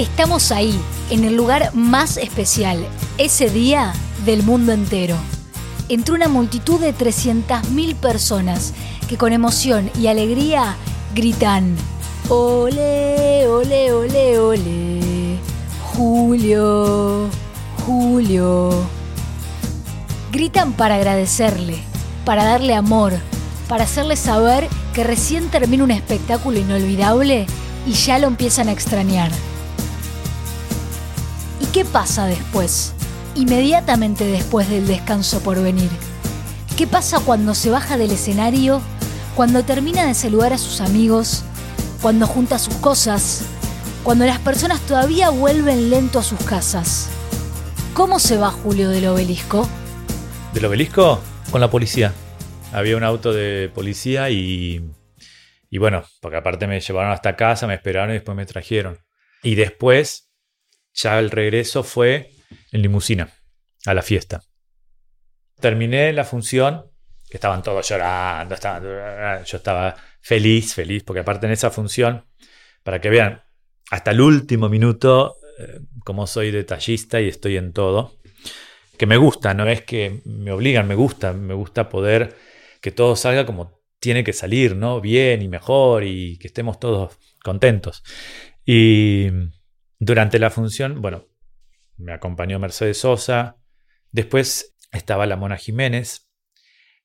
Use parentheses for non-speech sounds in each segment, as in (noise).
Estamos ahí, en el lugar más especial, ese día del mundo entero. Entre una multitud de 300.000 personas que con emoción y alegría gritan, ole, ole, ole, ole, Julio, Julio. Gritan para agradecerle, para darle amor, para hacerle saber que recién termina un espectáculo inolvidable y ya lo empiezan a extrañar. ¿Y qué pasa después? Inmediatamente después del descanso por venir. ¿Qué pasa cuando se baja del escenario? Cuando termina de saludar a sus amigos? Cuando junta sus cosas? Cuando las personas todavía vuelven lento a sus casas. ¿Cómo se va Julio del obelisco? ¿Del obelisco? Con la policía. Había un auto de policía y, y bueno, porque aparte me llevaron hasta casa, me esperaron y después me trajeron. Y después ya el regreso fue en limusina, a la fiesta. Terminé la función, que estaban todos llorando, yo estaba feliz, feliz, porque aparte en esa función, para que vean, hasta el último minuto, eh, como soy detallista y estoy en todo, que me gusta, no es que me obligan, me gusta, me gusta poder que todo salga como tiene que salir, ¿no? Bien y mejor y que estemos todos contentos. Y durante la función, bueno, me acompañó Mercedes Sosa, después estaba la Mona Jiménez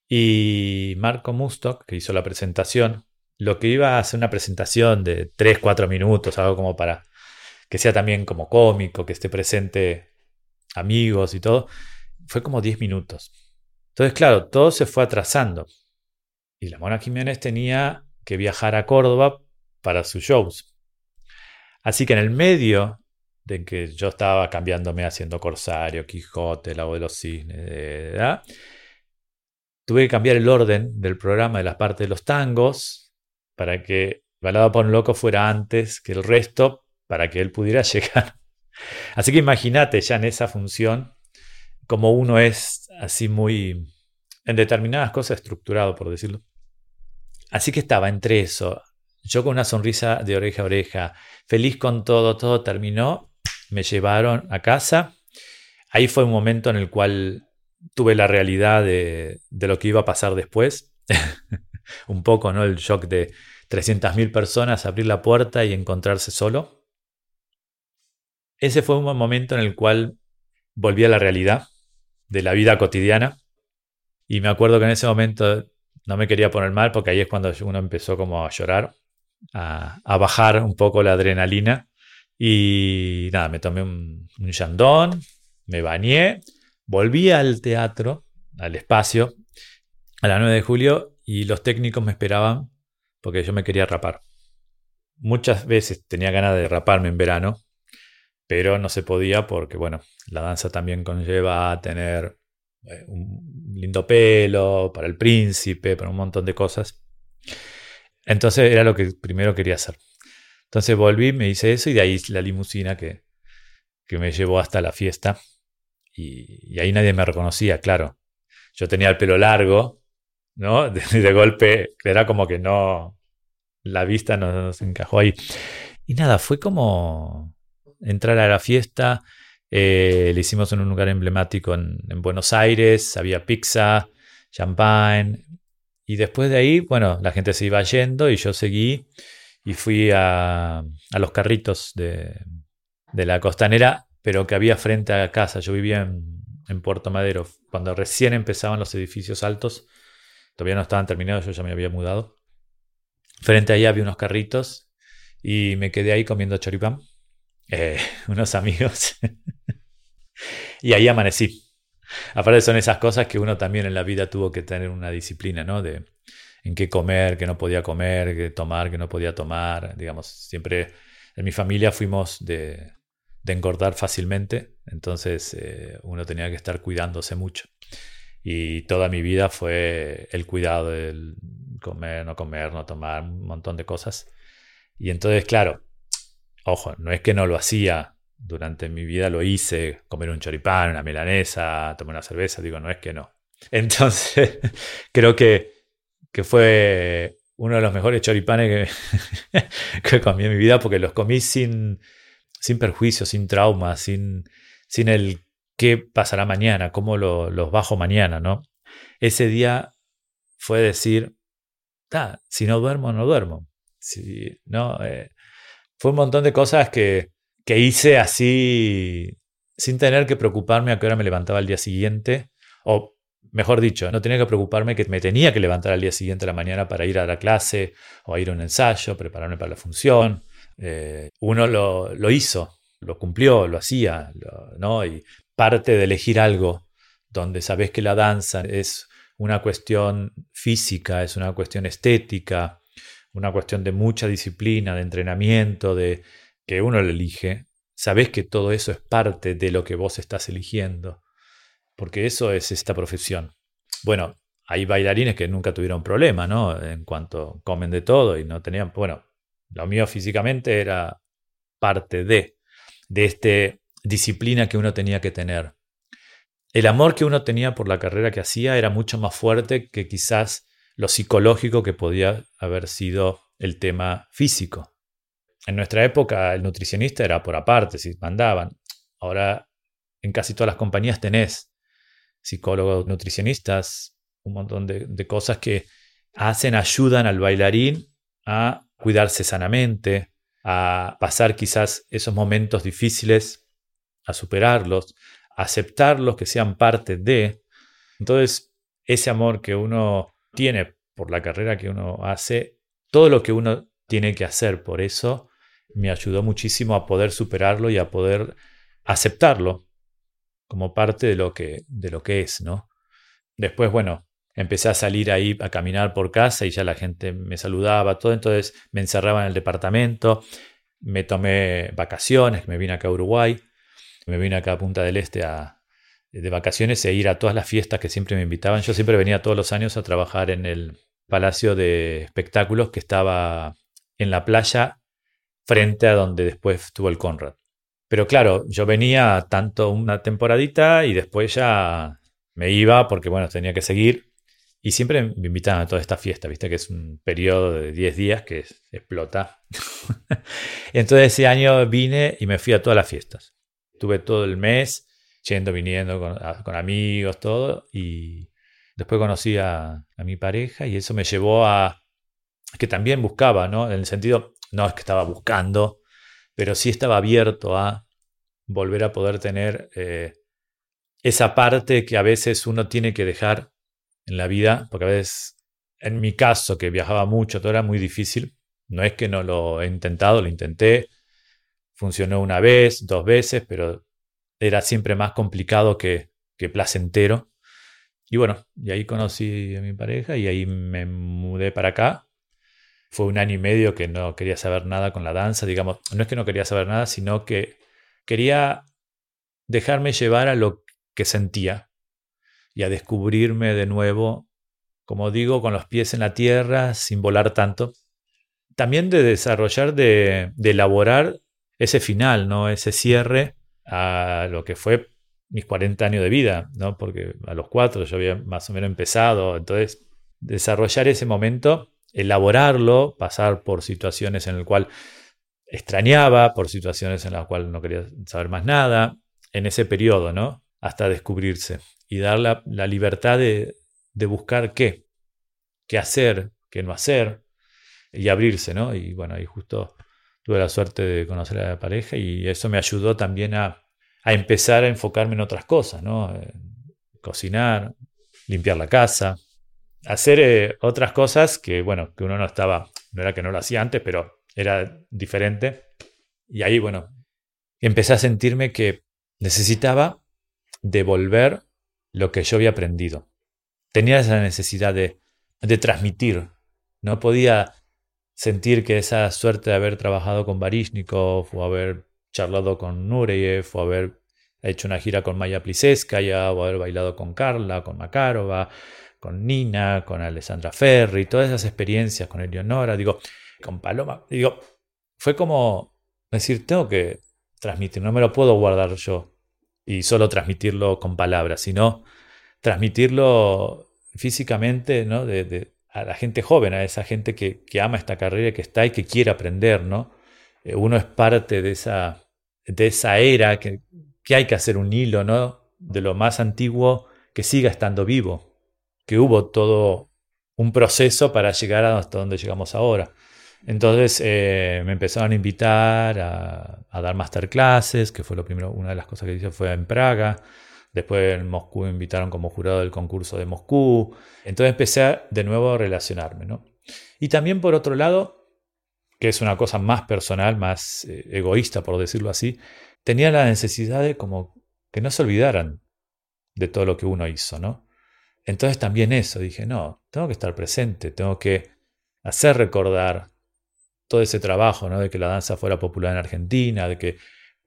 y Marco Mustok, que hizo la presentación. Lo que iba a ser una presentación de 3, 4 minutos, algo como para que sea también como cómico, que esté presente amigos y todo, fue como 10 minutos. Entonces, claro, todo se fue atrasando. Y la Mona Jiménez tenía que viajar a Córdoba para sus shows. Así que en el medio de que yo estaba cambiándome haciendo Corsario, Quijote, Lago de los Cisnes, tuve que cambiar el orden del programa de las partes de los tangos para que Balada por un Loco fuera antes que el resto para que él pudiera (laughs) llegar. Así que imagínate ya en esa función como uno es así muy en determinadas cosas estructurado, por decirlo. Así que estaba entre eso, yo con una sonrisa de oreja a oreja, feliz con todo, todo terminó, me llevaron a casa. Ahí fue un momento en el cual tuve la realidad de, lo que iba a pasar después. (laughs) un poco, ¿no? El shock de 300.000 personas, abrir la puerta y encontrarse solo. Ese fue un momento en el cual volví a la realidad de la vida cotidiana. Y me acuerdo que en ese momento no me quería poner mal porque ahí es cuando uno empezó como a llorar a, bajar un poco la adrenalina. Y nada, me tomé un, un yandón, me bañé, volví al teatro, al espacio, a la 9 de julio y los técnicos me esperaban porque yo me quería rapar. Muchas veces tenía ganas de raparme en verano, pero no se podía porque, bueno, la danza también conlleva tener eh, un lindo pelo para el príncipe, para un montón de cosas. Entonces era lo que primero quería hacer. Entonces volví, me hice eso y de ahí la limusina que, que me llevó hasta la fiesta. Y, ahí nadie me reconocía, claro. Yo tenía el pelo largo, ¿no? (laughs) De, golpe era como que no, la vista no, se encajó ahí. Y nada, fue como entrar a la fiesta. Eh, le hicimos en un lugar emblemático en, en Buenos Aires, había pizza, champagne, y después de ahí, bueno, la gente se iba yendo y yo seguí y fui a, los carritos de, la costanera, pero que había frente a casa. Yo vivía en, en, Puerto Madero, cuando recién empezaban los edificios altos, todavía no estaban terminados, yo ya me había mudado. Frente a ahí había unos carritos y me quedé ahí comiendo choripán, eh, (laughs) unos amigos. (laughs) y ahí amanecí. Aparte son esas cosas que uno también en la vida tuvo que tener una disciplina, ¿no? De en qué comer, qué no podía comer, qué tomar, qué no podía tomar. Digamos, siempre en mi familia fuimos de, de engordar fácilmente, entonces eh, uno tenía que estar cuidándose mucho. Y toda mi vida fue el cuidado del comer, no comer, no tomar, un montón de cosas. Y entonces, claro, ojo, no es que no lo hacía durante mi vida lo hice, comer un choripán, una milanesa, tomar una cerveza, digo, no es que no. (laughs) Entonces, (laughs) creo que, que fue uno de los mejores choripanes que, (laughs) que, comí en mi vida porque los comí sin, sin perjuicio, sin trauma, sin, sin el qué pasará mañana, cómo lo, los bajo mañana, ¿no? Ese día fue decir, si no duermo, no duermo. No, eh, fue un montón de cosas que, que hice así sin tener que preocuparme a qué hora me levantaba al día siguiente, o mejor dicho, no tenía que preocuparme que me tenía que levantar al día siguiente a la mañana para ir a la clase o a ir a un ensayo, prepararme para la función. Eh, uno lo, lo, hizo, lo cumplió, lo hacía, ¿no? Y parte de elegir algo donde sabes que la danza es una cuestión física, es una cuestión estética, una cuestión de mucha disciplina, de entrenamiento, de que uno lo elige, sabes que todo eso es parte de lo que vos estás eligiendo, porque eso es esta profesión. Bueno, hay bailarines que nunca tuvieron problema, ¿no? En cuanto comen de todo y no tenían, bueno, lo mío físicamente era parte de, de esta disciplina que uno tenía que tener. El amor que uno tenía por la carrera que hacía era mucho más fuerte que quizás lo psicológico que podía haber sido el tema físico. En nuestra época el nutricionista era por aparte, si mandaban. Ahora en casi todas las compañías tenés psicólogos, nutricionistas, un montón de, cosas que hacen, ayudan al bailarín a cuidarse sanamente, a pasar quizás esos momentos difíciles, a superarlos, a aceptarlos, que sean parte de. Entonces, ese amor que uno tiene por la carrera que uno hace, todo lo que uno tiene que hacer por eso, me ayudó muchísimo a poder superarlo y a poder aceptarlo como parte de lo que, de lo que es, ¿no? Después, bueno, empecé a salir ahí a caminar por casa y ya la gente me saludaba, todo, entonces me encerraba en el departamento, me tomé vacaciones, me vine acá a Uruguay, me vine acá a Punta del Este a, de vacaciones e ir a todas las fiestas que siempre me invitaban. Yo siempre venía todos los años a trabajar en el Palacio de Espectáculos que estaba en la playa frente a donde después estuvo el Conrad. Pero claro, yo venía tanto una temporadita y después ya me iba porque bueno, tenía que seguir. Y siempre me invitaban a toda esta fiesta, viste que es un periodo de 10 días que explota. (laughs) Entonces ese año vine y me fui a todas las fiestas. Tuve todo el mes yendo, viniendo con, amigos, todo. Y después conocí a, mi pareja y eso me llevó a que también buscaba, ¿no? En el sentido, no es que estaba buscando, pero sí estaba abierto a volver a poder tener eh, esa parte que a veces uno tiene que dejar en la vida, porque a veces, en mi caso, que viajaba mucho, todo era muy difícil. No es que no lo he intentado, lo intenté. Funcionó una vez, dos veces, pero era siempre más complicado que, que placentero. Y bueno, y ahí conocí a mi pareja y ahí me mudé para acá. Fue un año y medio que no quería saber nada con la danza, digamos, no es que no quería saber nada, sino que quería dejarme llevar a lo que sentía y a descubrirme de nuevo, como digo, con los pies en la tierra, sin volar tanto. También de desarrollar, de, elaborar ese final, ¿no? ese cierre a lo que fue mis 40 años de vida, ¿no? porque a los cuatro yo había más o menos empezado, entonces desarrollar ese momento, elaborarlo, pasar por situaciones en las cuales extrañaba, por situaciones en las cuales no quería saber más nada, en ese periodo, ¿no? Hasta descubrirse y dar la, libertad de, buscar qué, qué hacer, qué no hacer y abrirse, ¿no? Y bueno, ahí justo tuve la suerte de conocer a la pareja y eso me ayudó también a, empezar a enfocarme en otras cosas, ¿no? Eh, cocinar, limpiar la casa, hacer eh, otras cosas que, bueno, que uno no estaba, no era que no lo hacía antes, pero era diferente. Y ahí, bueno, empecé a sentirme que necesitaba devolver lo que yo había aprendido. Tenía esa necesidad de, transmitir. No podía sentir que esa suerte de haber trabajado con Barishnikov o haber charlado con Nureyev o haber hecho una gira con Maya Pliseskaya o haber bailado con Carla, con Makarova, con Nina, con Alessandra Ferri, todas esas experiencias con Eleonora, digo, con Paloma, digo, fue como decir, tengo que transmitir, no me lo puedo guardar yo y solo transmitirlo con palabras, sino transmitirlo físicamente ¿no? a la gente joven, a esa gente que, ama esta carrera, que está y que quiere aprender. ¿no? Eh, uno es parte de esa, de esa era, que, que hay que hacer un hilo, ¿no? De lo más antiguo que siga estando vivo, que hubo todo un proceso para llegar hasta donde llegamos ahora. Entonces eh, me empezaron a invitar a, a, dar masterclasses, que fue lo primero, una de las cosas que hice fue en Praga. Después en Moscú me invitaron como jurado del concurso de Moscú. Entonces empecé de nuevo a relacionarme. ¿no? Y también por otro lado, que es una cosa más personal, más eh, egoísta por decirlo así, tenía la necesidad de como que no se olvidaran de todo lo que uno hizo, ¿no? Entonces también eso, dije, no, tengo que estar presente, tengo que hacer recordar todo ese trabajo, ¿no? De que la danza fuera popular en Argentina, de que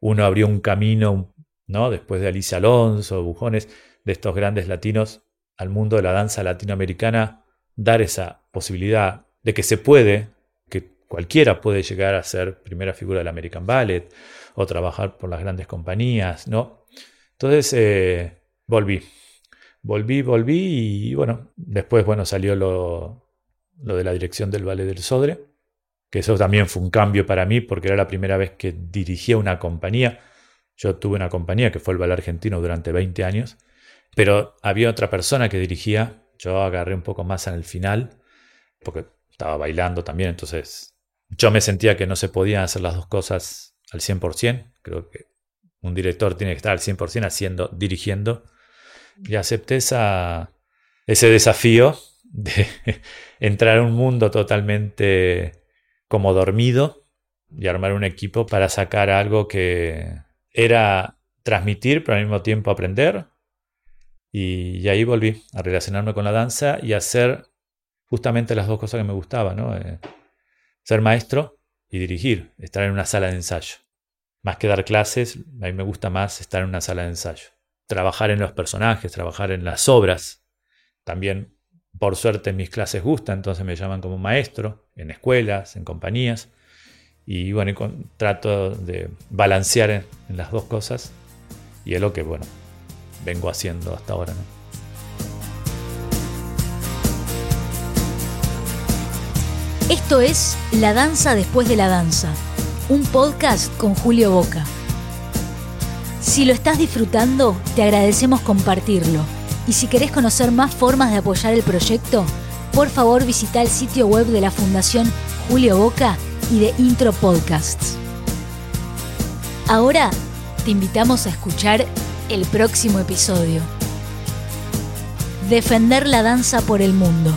uno abrió un camino, ¿no? Después de Alicia Alonso, Bujones, de estos grandes latinos al mundo de la danza latinoamericana, dar esa posibilidad de que se puede, que cualquiera puede llegar a ser primera figura del American Ballet o trabajar por las grandes compañías, ¿no? Entonces eh, volví, volví, volví y bueno, después bueno salió lo, lo de la dirección del Ballet del Sodre que eso también fue un cambio para mí porque era la primera vez que dirigía una compañía. Yo tuve una compañía que fue el Ballet Argentino durante 20 años, pero había otra persona que dirigía. Yo agarré un poco más en el final porque estaba bailando también, entonces yo me sentía que no se podían hacer las dos cosas al 100%. Creo que un director tiene que estar al 100% haciendo, dirigiendo. Y acepté ese desafío de (laughs) entrar a un mundo totalmente como dormido y armar un equipo para sacar algo que era transmitir, pero al mismo tiempo aprender. Y, ahí volví a relacionarme con la danza y hacer justamente las dos cosas que me gustaban, ¿no? Eh, ser maestro y dirigir, estar en una sala de ensayo. Más que dar clases, a mí me gusta más estar en una sala de ensayo. Trabajar en los personajes, trabajar en las obras. También por suerte mis clases gustan, entonces me llaman como maestro en escuelas, en compañías. Y bueno, trato de balancear en, las dos cosas. Y es lo que, bueno, vengo haciendo hasta ahora. Esto es La Danza después de la Danza, un podcast con Julio Boca. Si lo estás disfrutando, te agradecemos compartirlo y si querés conocer más formas de apoyar el proyecto, por favor visita el sitio web de la Fundación Julio Boca y de Intro Podcasts. Ahora te invitamos a escuchar el próximo episodio. Defender la danza por el mundo.